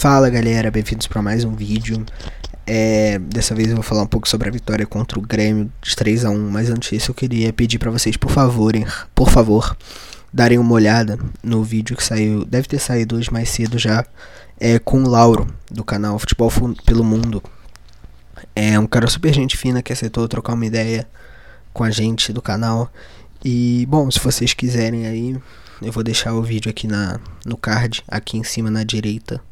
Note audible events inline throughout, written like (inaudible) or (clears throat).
Fala galera, bem-vindos para mais um vídeo. É, dessa vez eu vou falar um pouco sobre a vitória contra o Grêmio de 3 a 1 mas antes disso eu queria pedir para vocês, por favor, por favor, darem uma olhada no vídeo que saiu, deve ter saído hoje mais cedo já, é, com o Lauro, do canal Futebol pelo Mundo. É um cara super gente fina que aceitou trocar uma ideia com a gente do canal. E, bom, se vocês quiserem aí, eu vou deixar o vídeo aqui na, no card, aqui em cima na direita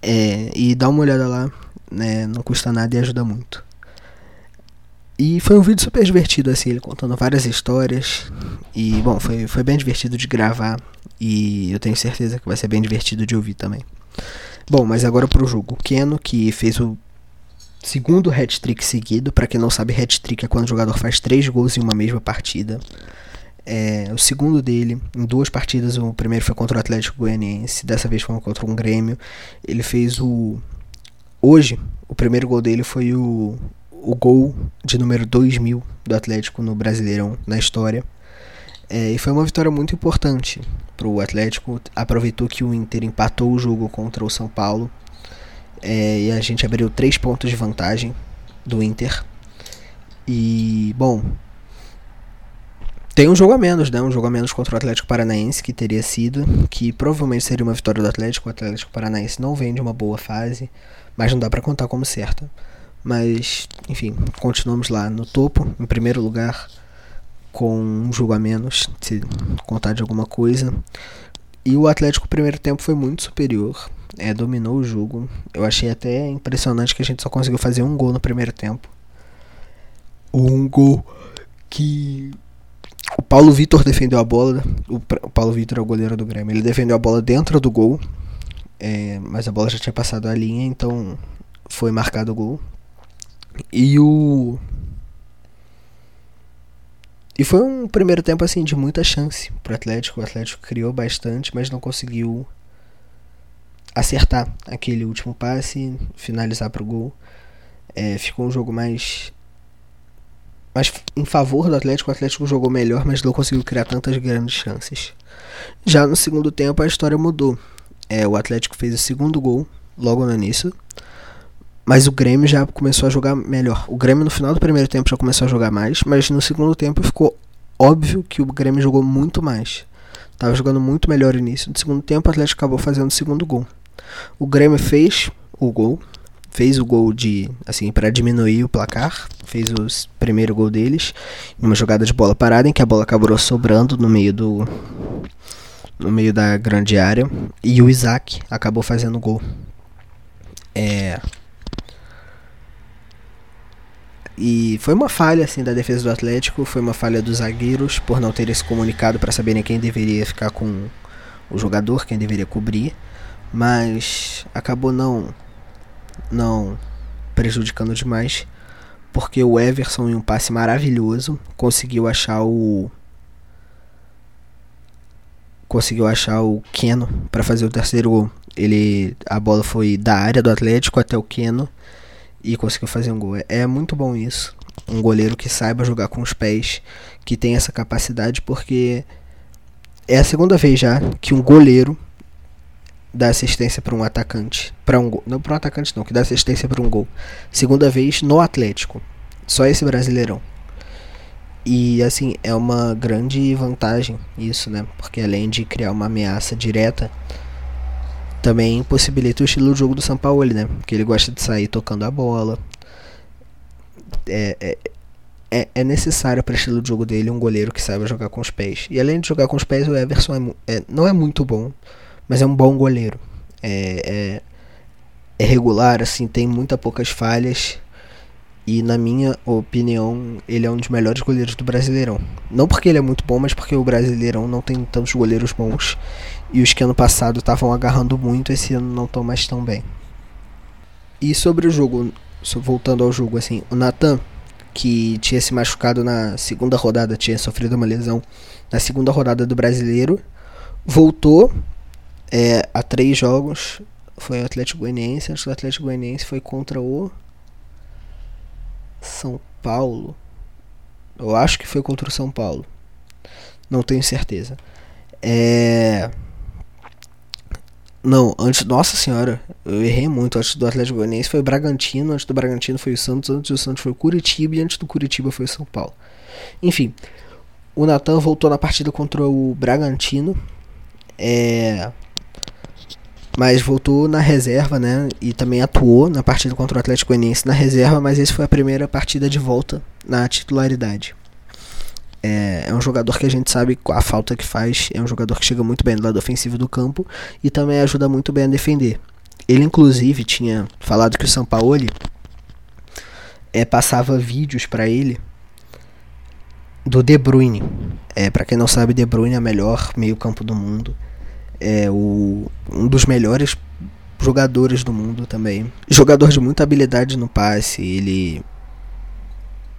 é, e dá uma olhada lá, né? Não custa nada e ajuda muito. E foi um vídeo super divertido, assim, ele contando várias histórias. E, bom, foi, foi bem divertido de gravar. E eu tenho certeza que vai ser bem divertido de ouvir também. Bom, mas agora pro jogo. O Keno, que fez o segundo hat-trick seguido. para quem não sabe, hat-trick é quando o jogador faz três gols em uma mesma partida. É, o segundo dele, em duas partidas, o primeiro foi contra o Atlético Goianiense, dessa vez foi contra um Grêmio. Ele fez o. Hoje, o primeiro gol dele foi o, o gol de número 2000 do Atlético no Brasileirão, na história. É, e foi uma vitória muito importante para o Atlético. Aproveitou que o Inter empatou o jogo contra o São Paulo. É, e a gente abriu três pontos de vantagem do Inter. E, bom, tem um jogo a menos, né? Um jogo a menos contra o Atlético Paranaense, que teria sido, que provavelmente seria uma vitória do Atlético. O Atlético Paranaense não vem de uma boa fase, mas não dá para contar como certa. Mas, enfim, continuamos lá no topo, em primeiro lugar, com um jogo a menos, se contar de alguma coisa. E o Atlético, primeiro tempo, foi muito superior, é, dominou o jogo. Eu achei até impressionante que a gente só conseguiu fazer um gol no primeiro tempo. Um gol que Paulo Vitor defendeu a bola. O, o Paulo Vitor é o goleiro do Grêmio. Ele defendeu a bola dentro do gol. É, mas a bola já tinha passado a linha, então foi marcado o gol. E o. E foi um primeiro tempo assim de muita chance pro Atlético. O Atlético criou bastante, mas não conseguiu acertar aquele último passe, finalizar pro gol. É, ficou um jogo mais mas em favor do Atlético, o Atlético jogou melhor, mas não conseguiu criar tantas grandes chances. Já no segundo tempo, a história mudou. É, o Atlético fez o segundo gol logo no início, mas o Grêmio já começou a jogar melhor. O Grêmio no final do primeiro tempo já começou a jogar mais, mas no segundo tempo ficou óbvio que o Grêmio jogou muito mais. Tava jogando muito melhor no início. No segundo tempo, o Atlético acabou fazendo o segundo gol. O Grêmio fez o gol, fez o gol de assim para diminuir o placar, fez o primeiro gol deles, uma jogada de bola parada em que a bola acabou sobrando no meio do no meio da grande área e o Isaac acabou fazendo o gol. É e foi uma falha assim da defesa do Atlético, foi uma falha dos zagueiros por não terem se comunicado para saberem quem deveria ficar com o jogador, quem deveria cobrir, mas acabou não não prejudicando demais, porque o Everson em um passe maravilhoso conseguiu achar o conseguiu achar o Keno para fazer o terceiro gol. Ele a bola foi da área do Atlético até o Keno e conseguiu fazer um gol. É, é muito bom isso. Um goleiro que saiba jogar com os pés, que tem essa capacidade, porque é a segunda vez já que um goleiro dá assistência para um atacante, para um gol, não para um atacante não, que dá assistência para um gol. Segunda vez no Atlético. Só esse Brasileirão. E assim, é uma grande vantagem isso, né? Porque além de criar uma ameaça direta, também possibilita o estilo de jogo do São Paulo, né? Que ele gosta de sair tocando a bola. É, é, é, é necessário para o estilo de jogo dele um goleiro que saiba jogar com os pés. E além de jogar com os pés, o Everson é, é não é muito bom mas é um bom goleiro. É, é, é regular, assim, tem muitas poucas falhas. E na minha opinião, ele é um dos melhores goleiros do Brasileirão. Não porque ele é muito bom, mas porque o Brasileirão não tem tantos goleiros bons. E os que ano passado estavam agarrando muito, esse ano não estão mais tão bem. E sobre o jogo, voltando ao jogo, assim, o Natan, que tinha se machucado na segunda rodada, tinha sofrido uma lesão na segunda rodada do Brasileiro, voltou é, há três jogos foi o Atlético Goianiense. Acho que o Atlético Goianiense foi contra o São Paulo. Eu acho que foi contra o São Paulo. Não tenho certeza. É... Não, antes. Nossa senhora, eu errei muito. Antes do Atlético Goianiense foi o Bragantino, antes do Bragantino foi o Santos, antes do Santos foi o Curitiba e antes do Curitiba foi o São Paulo. Enfim, o Natan voltou na partida contra o Bragantino. É. Mas voltou na reserva, né? E também atuou na partida contra o Atlético Goianiense na reserva, mas esse foi a primeira partida de volta na titularidade. É, é, um jogador que a gente sabe a falta que faz. É um jogador que chega muito bem do lado ofensivo do campo e também ajuda muito bem a defender. Ele, inclusive, tinha falado que o Sampaoli é, passava vídeos para ele do De Bruyne. É, para quem não sabe, De Bruyne é o melhor meio-campo do mundo. É o, um dos melhores jogadores do mundo também. Jogador de muita habilidade no passe. Ele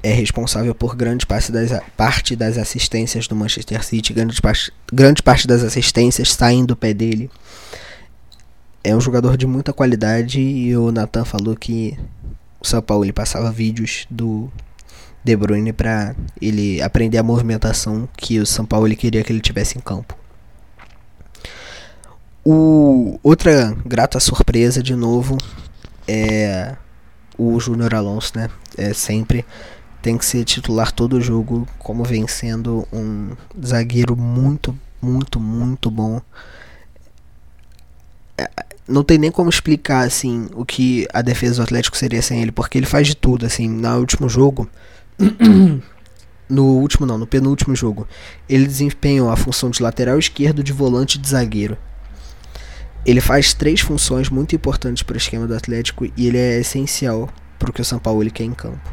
é responsável por grande parte das, parte das assistências do Manchester City, grande parte, grande parte das assistências saem do pé dele. É um jogador de muita qualidade e o Nathan falou que o São Paulo ele passava vídeos do De Bruyne para ele aprender a movimentação que o São Paulo ele queria que ele tivesse em campo. O, outra grata surpresa de novo é o Júnior Alonso, né? É sempre tem que ser titular todo jogo, como vem sendo um zagueiro muito, muito, muito bom. É, não tem nem como explicar assim o que a defesa do Atlético seria sem ele, porque ele faz de tudo assim. No último jogo, (clears throat) no último não, no penúltimo jogo, ele desempenhou a função de lateral esquerdo, de volante de zagueiro. Ele faz três funções muito importantes para o esquema do Atlético e ele é essencial para o que o São Paulo quer em campo.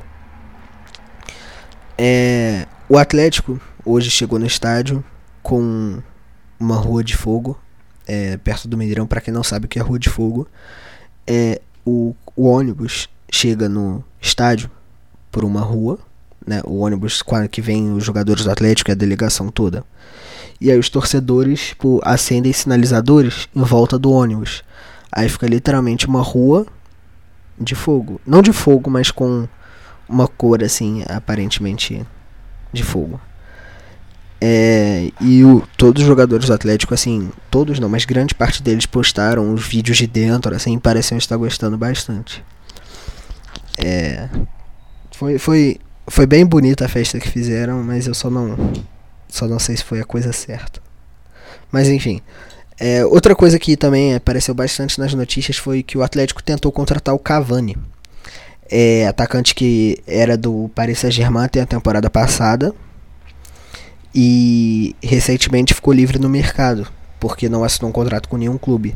É, o Atlético hoje chegou no estádio com uma rua de fogo é, perto do Mineirão. Para quem não sabe o que é rua de fogo, é o, o ônibus chega no estádio por uma rua, né? O ônibus que vem os jogadores do Atlético e a delegação toda. E aí os torcedores tipo, acendem sinalizadores em volta do ônibus. Aí fica literalmente uma rua de fogo. Não de fogo, mas com uma cor assim, aparentemente de fogo. É, e o, todos os jogadores do Atlético, assim, todos não, mas grande parte deles postaram os vídeos de dentro, assim, pareciam estar gostando bastante. É, foi, foi, foi bem bonita a festa que fizeram, mas eu só não, só não sei se foi a coisa certa. Mas enfim, é, outra coisa que também apareceu bastante nas notícias foi que o Atlético tentou contratar o Cavani é atacante que era do Paris Saint-Germain até a temporada passada e recentemente ficou livre no mercado porque não assinou um contrato com nenhum clube.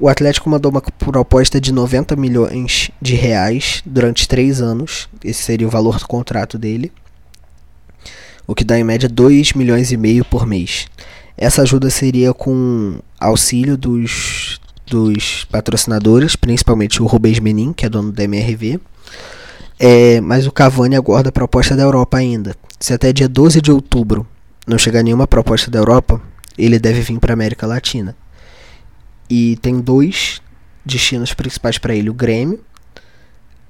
O Atlético mandou uma proposta de 90 milhões de reais durante três anos. Esse seria o valor do contrato dele. O que dá em média 2 milhões e meio por mês. Essa ajuda seria com auxílio dos, dos patrocinadores, principalmente o Rubens Menin, que é dono da MRV, é, mas o Cavani aguarda a proposta da Europa ainda. Se até dia 12 de outubro não chegar nenhuma proposta da Europa, ele deve vir para a América Latina. E tem dois destinos principais para ele: o Grêmio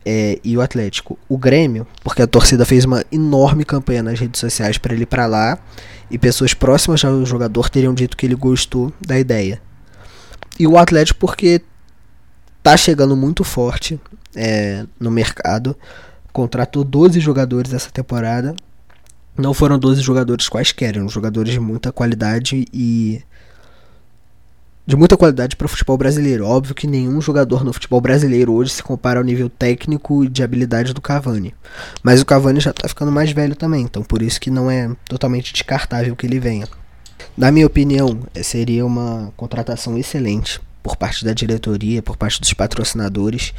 é, e o Atlético. O Grêmio, porque a torcida fez uma enorme campanha nas redes sociais para ele ir para lá, e pessoas próximas ao jogador teriam dito que ele gostou da ideia. E o Atlético, porque tá chegando muito forte é, no mercado. Contratou 12 jogadores essa temporada. Não foram 12 jogadores quaisquer, eram jogadores de muita qualidade e. De muita qualidade para o futebol brasileiro. Óbvio que nenhum jogador no futebol brasileiro hoje se compara ao nível técnico e de habilidade do Cavani. Mas o Cavani já está ficando mais velho também, então por isso que não é totalmente descartável que ele venha. Na minha opinião, seria uma contratação excelente por parte da diretoria, por parte dos patrocinadores.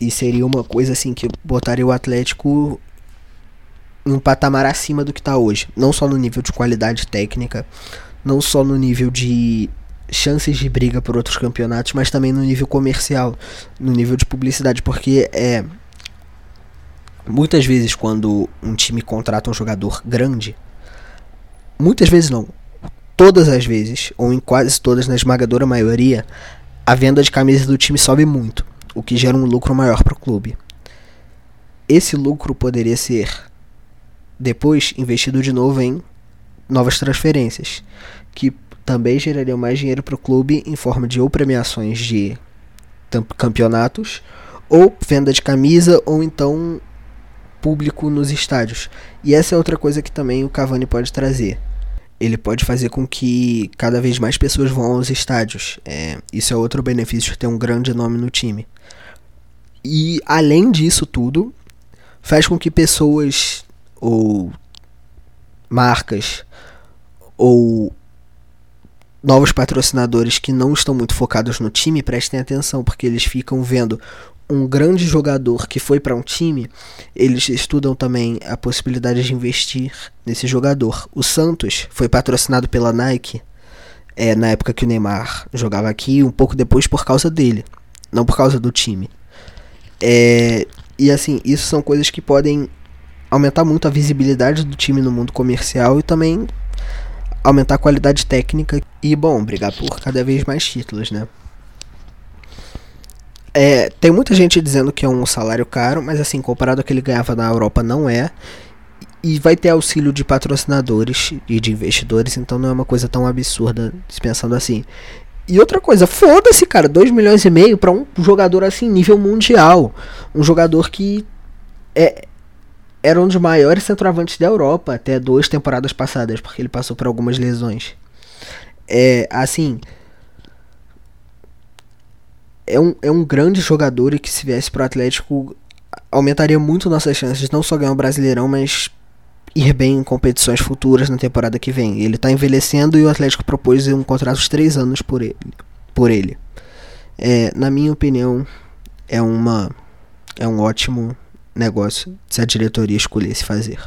E seria uma coisa assim que botaria o Atlético em um patamar acima do que está hoje. Não só no nível de qualidade técnica, não só no nível de chances de briga por outros campeonatos, mas também no nível comercial, no nível de publicidade, porque é muitas vezes quando um time contrata um jogador grande, muitas vezes não, todas as vezes, ou em quase todas, na esmagadora maioria, a venda de camisas do time sobe muito o que gera um lucro maior para o clube. Esse lucro poderia ser depois investido de novo em novas transferências, que também gerariam mais dinheiro para o clube em forma de ou premiações de campeonatos, ou venda de camisa, ou então público nos estádios. E essa é outra coisa que também o Cavani pode trazer. Ele pode fazer com que cada vez mais pessoas vão aos estádios. É, isso é outro benefício de ter um grande nome no time. E além disso tudo, faz com que pessoas ou marcas ou novos patrocinadores que não estão muito focados no time prestem atenção, porque eles ficam vendo um grande jogador que foi para um time, eles estudam também a possibilidade de investir nesse jogador. O Santos foi patrocinado pela Nike é, na época que o Neymar jogava aqui, um pouco depois por causa dele, não por causa do time. É, e assim, isso são coisas que podem aumentar muito a visibilidade do time no mundo comercial e também aumentar a qualidade técnica e, bom, brigar por cada vez mais títulos, né? É, tem muita gente dizendo que é um salário caro, mas assim, comparado ao que ele ganhava na Europa, não é. E vai ter auxílio de patrocinadores e de investidores, então não é uma coisa tão absurda pensando assim. E outra coisa, foda-se, cara, 2 milhões e meio para um jogador assim, nível mundial. Um jogador que é, era um dos maiores centroavantes da Europa até duas temporadas passadas, porque ele passou por algumas lesões. É, assim, é um, é um grande jogador e que se viesse pro Atlético aumentaria muito nossas chances não só ganhar o Brasileirão, mas ir bem em competições futuras na temporada que vem. Ele está envelhecendo e o Atlético propôs um contrato de três anos por ele. Por ele. É, na minha opinião, é uma é um ótimo negócio se a diretoria escolhesse fazer.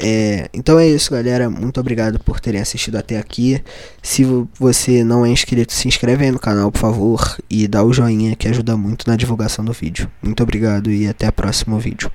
É, então é isso, galera. Muito obrigado por terem assistido até aqui. Se você não é inscrito, se inscreve aí no canal, por favor, e dá o joinha que ajuda muito na divulgação do vídeo. Muito obrigado e até o próximo vídeo.